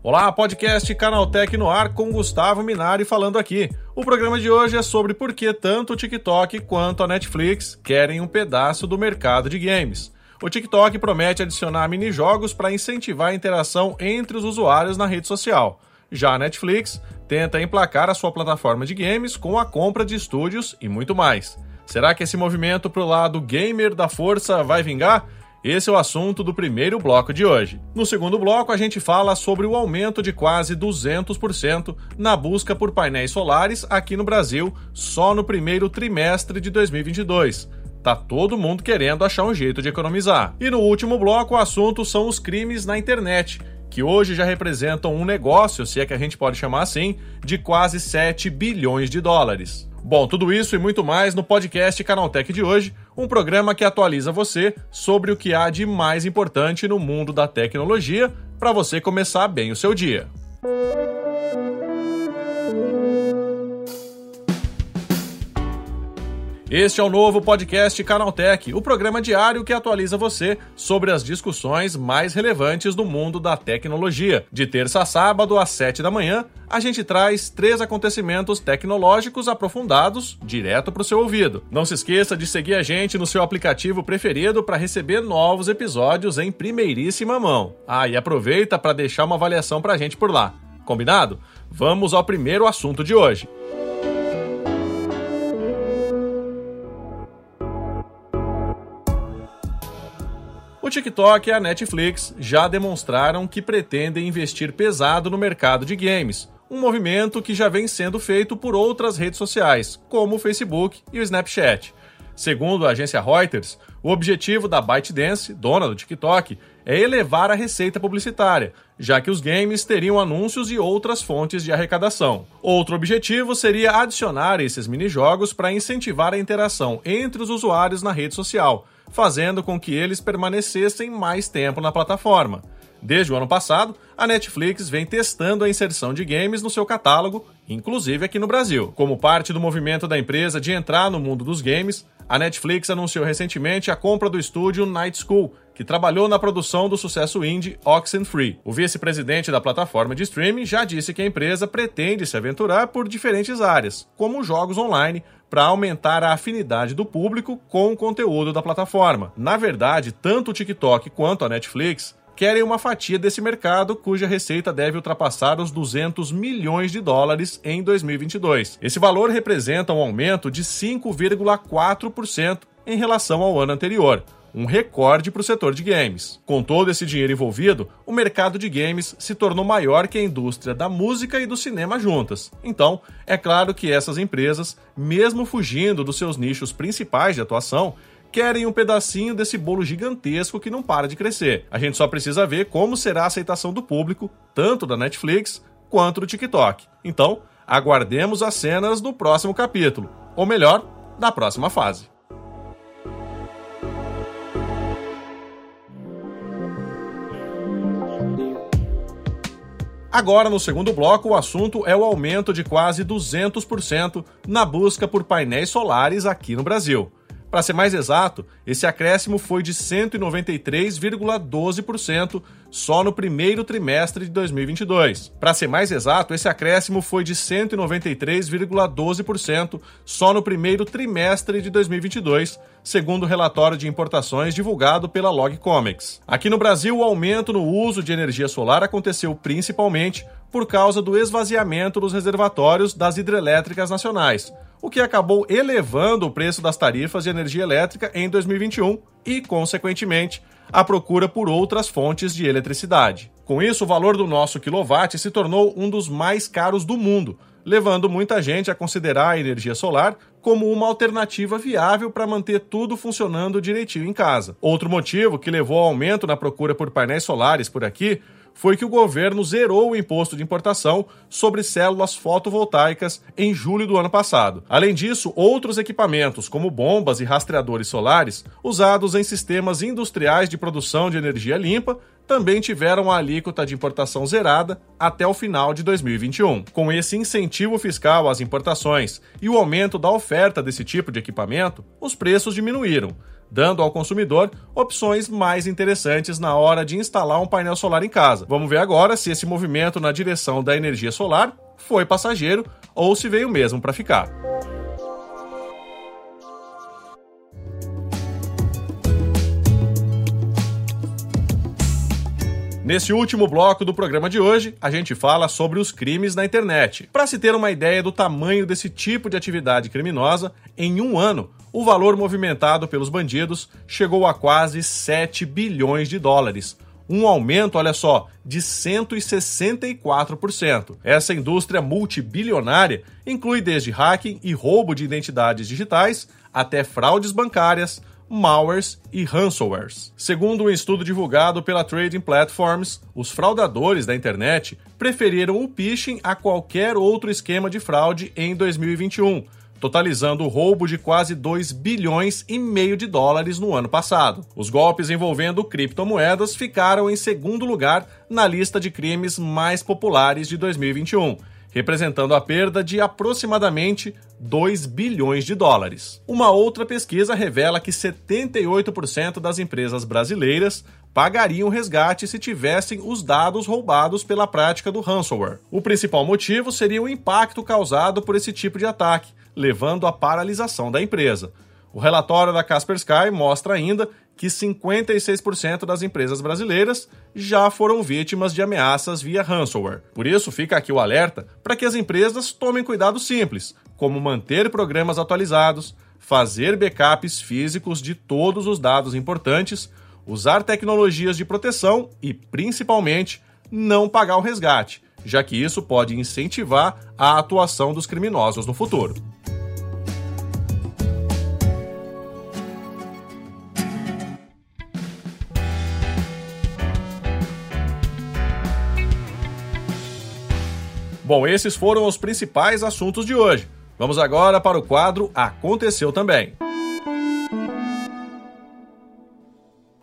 Olá, podcast Canaltech no ar com Gustavo Minari falando aqui. O programa de hoje é sobre por que tanto o TikTok quanto a Netflix querem um pedaço do mercado de games. O TikTok promete adicionar mini-jogos para incentivar a interação entre os usuários na rede social. Já a Netflix tenta emplacar a sua plataforma de games com a compra de estúdios e muito mais. Será que esse movimento para o lado gamer da força vai vingar? Esse é o assunto do primeiro bloco de hoje. No segundo bloco, a gente fala sobre o aumento de quase 200% na busca por painéis solares aqui no Brasil só no primeiro trimestre de 2022. Tá todo mundo querendo achar um jeito de economizar. E no último bloco, o assunto são os crimes na internet, que hoje já representam um negócio, se é que a gente pode chamar assim, de quase 7 bilhões de dólares. Bom, tudo isso e muito mais no podcast Canaltech de hoje, um programa que atualiza você sobre o que há de mais importante no mundo da tecnologia para você começar bem o seu dia. Este é o novo podcast Canaltech, o programa diário que atualiza você sobre as discussões mais relevantes do mundo da tecnologia. De terça a sábado, às 7 da manhã, a gente traz três acontecimentos tecnológicos aprofundados direto para o seu ouvido. Não se esqueça de seguir a gente no seu aplicativo preferido para receber novos episódios em primeiríssima mão. Ah, e aproveita para deixar uma avaliação para a gente por lá. Combinado? Vamos ao primeiro assunto de hoje. O TikTok e a Netflix já demonstraram que pretendem investir pesado no mercado de games, um movimento que já vem sendo feito por outras redes sociais, como o Facebook e o Snapchat. Segundo a agência Reuters, o objetivo da ByteDance, dona do TikTok, é elevar a receita publicitária, já que os games teriam anúncios e outras fontes de arrecadação. Outro objetivo seria adicionar esses minijogos para incentivar a interação entre os usuários na rede social, fazendo com que eles permanecessem mais tempo na plataforma. Desde o ano passado, a Netflix vem testando a inserção de games no seu catálogo, inclusive aqui no Brasil. Como parte do movimento da empresa de entrar no mundo dos games, a Netflix anunciou recentemente a compra do estúdio Night School, que trabalhou na produção do sucesso indie Oxenfree. O vice-presidente da plataforma de streaming já disse que a empresa pretende se aventurar por diferentes áreas, como jogos online, para aumentar a afinidade do público com o conteúdo da plataforma. Na verdade, tanto o TikTok quanto a Netflix querem uma fatia desse mercado cuja receita deve ultrapassar os 200 milhões de dólares em 2022. Esse valor representa um aumento de 5,4% em relação ao ano anterior, um recorde para o setor de games. Com todo esse dinheiro envolvido, o mercado de games se tornou maior que a indústria da música e do cinema juntas. Então, é claro que essas empresas, mesmo fugindo dos seus nichos principais de atuação, querem um pedacinho desse bolo gigantesco que não para de crescer. A gente só precisa ver como será a aceitação do público, tanto da Netflix quanto do TikTok. Então, aguardemos as cenas do próximo capítulo, ou melhor, da próxima fase. Agora, no segundo bloco, o assunto é o aumento de quase 200% na busca por painéis solares aqui no Brasil. Para ser mais exato, esse acréscimo foi de 193,12% só no primeiro trimestre de 2022. Para ser mais exato, esse acréscimo foi de 193,12% só no primeiro trimestre de 2022, segundo o relatório de importações divulgado pela Logcomics. Aqui no Brasil, o aumento no uso de energia solar aconteceu principalmente por causa do esvaziamento dos reservatórios das hidrelétricas nacionais o que acabou elevando o preço das tarifas de energia elétrica em 2021 e, consequentemente, a procura por outras fontes de eletricidade. Com isso, o valor do nosso quilowatt se tornou um dos mais caros do mundo, levando muita gente a considerar a energia solar como uma alternativa viável para manter tudo funcionando direitinho em casa. Outro motivo que levou ao aumento na procura por painéis solares por aqui foi que o governo zerou o imposto de importação sobre células fotovoltaicas em julho do ano passado. Além disso, outros equipamentos, como bombas e rastreadores solares, usados em sistemas industriais de produção de energia limpa, também tiveram a alíquota de importação zerada até o final de 2021. Com esse incentivo fiscal às importações e o aumento da oferta desse tipo de equipamento, os preços diminuíram, dando ao consumidor opções mais interessantes na hora de instalar um painel solar em casa. Vamos ver agora se esse movimento na direção da energia solar foi passageiro ou se veio mesmo para ficar. Nesse último bloco do programa de hoje, a gente fala sobre os crimes na internet. Para se ter uma ideia do tamanho desse tipo de atividade criminosa, em um ano, o valor movimentado pelos bandidos chegou a quase 7 bilhões de dólares. Um aumento, olha só, de 164%. Essa indústria multibilionária inclui desde hacking e roubo de identidades digitais até fraudes bancárias, malwares e ransomwares. Segundo um estudo divulgado pela Trading Platforms, os fraudadores da internet preferiram o phishing a qualquer outro esquema de fraude em 2021, totalizando o roubo de quase 2 bilhões e meio de dólares no ano passado. Os golpes envolvendo criptomoedas ficaram em segundo lugar na lista de crimes mais populares de 2021 representando a perda de aproximadamente 2 bilhões de dólares. Uma outra pesquisa revela que 78% das empresas brasileiras pagariam resgate se tivessem os dados roubados pela prática do ransomware. O principal motivo seria o impacto causado por esse tipo de ataque, levando à paralisação da empresa. O relatório da Kaspersky mostra ainda que 56% das empresas brasileiras já foram vítimas de ameaças via ransomware. Por isso, fica aqui o alerta para que as empresas tomem cuidado simples, como manter programas atualizados, fazer backups físicos de todos os dados importantes, usar tecnologias de proteção e, principalmente, não pagar o resgate, já que isso pode incentivar a atuação dos criminosos no futuro. Bom, esses foram os principais assuntos de hoje. Vamos agora para o quadro Aconteceu também.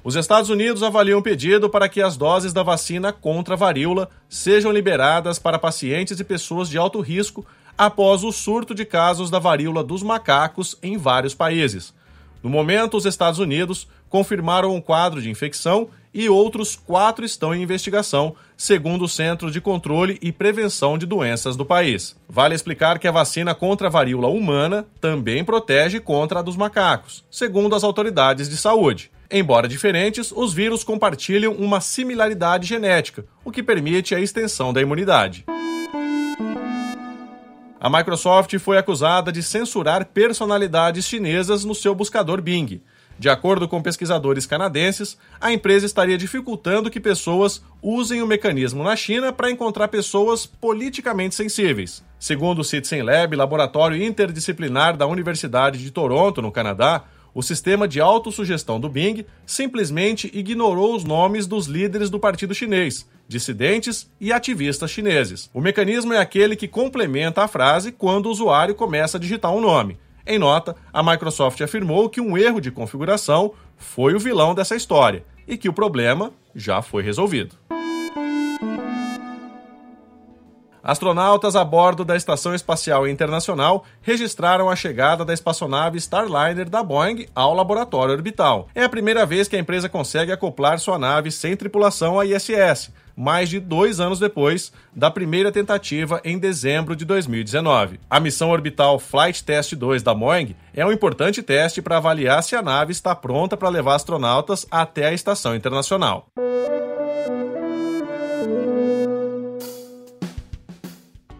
Os Estados Unidos avaliam um pedido para que as doses da vacina contra a varíola sejam liberadas para pacientes e pessoas de alto risco após o surto de casos da varíola dos macacos em vários países. No momento, os Estados Unidos confirmaram um quadro de infecção e outros quatro estão em investigação, segundo o Centro de Controle e Prevenção de Doenças do país. Vale explicar que a vacina contra a varíola humana também protege contra a dos macacos, segundo as autoridades de saúde. Embora diferentes, os vírus compartilham uma similaridade genética, o que permite a extensão da imunidade. A Microsoft foi acusada de censurar personalidades chinesas no seu buscador Bing. De acordo com pesquisadores canadenses, a empresa estaria dificultando que pessoas usem o mecanismo na China para encontrar pessoas politicamente sensíveis. Segundo o Citizen Lab, laboratório interdisciplinar da Universidade de Toronto, no Canadá, o sistema de autossugestão do Bing simplesmente ignorou os nomes dos líderes do partido chinês, dissidentes e ativistas chineses. O mecanismo é aquele que complementa a frase quando o usuário começa a digitar um nome. Em nota, a Microsoft afirmou que um erro de configuração foi o vilão dessa história e que o problema já foi resolvido. Astronautas a bordo da Estação Espacial Internacional registraram a chegada da espaçonave Starliner da Boeing ao laboratório orbital. É a primeira vez que a empresa consegue acoplar sua nave sem tripulação à ISS, mais de dois anos depois da primeira tentativa em dezembro de 2019. A missão orbital Flight Test 2 da Boeing é um importante teste para avaliar se a nave está pronta para levar astronautas até a estação internacional.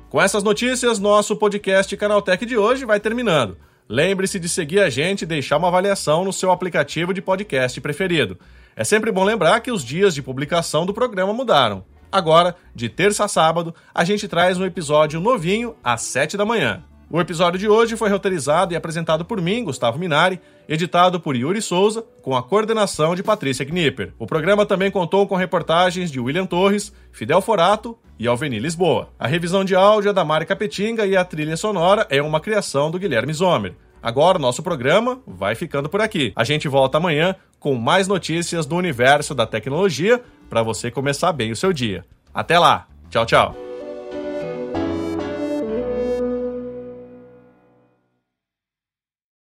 Com essas notícias, nosso podcast Canaltech de hoje vai terminando. Lembre-se de seguir a gente e deixar uma avaliação no seu aplicativo de podcast preferido. É sempre bom lembrar que os dias de publicação do programa mudaram. Agora, de terça a sábado, a gente traz um episódio novinho às 7 da manhã. O episódio de hoje foi roteirizado e apresentado por mim, Gustavo Minari, editado por Yuri Souza, com a coordenação de Patrícia Knipper. O programa também contou com reportagens de William Torres, Fidel Forato e Alveni Lisboa. A revisão de áudio é da Mari Capetinga e a trilha sonora é uma criação do Guilherme Zomer. Agora, nosso programa vai ficando por aqui. A gente volta amanhã com mais notícias do universo da tecnologia para você começar bem o seu dia. Até lá. Tchau, tchau.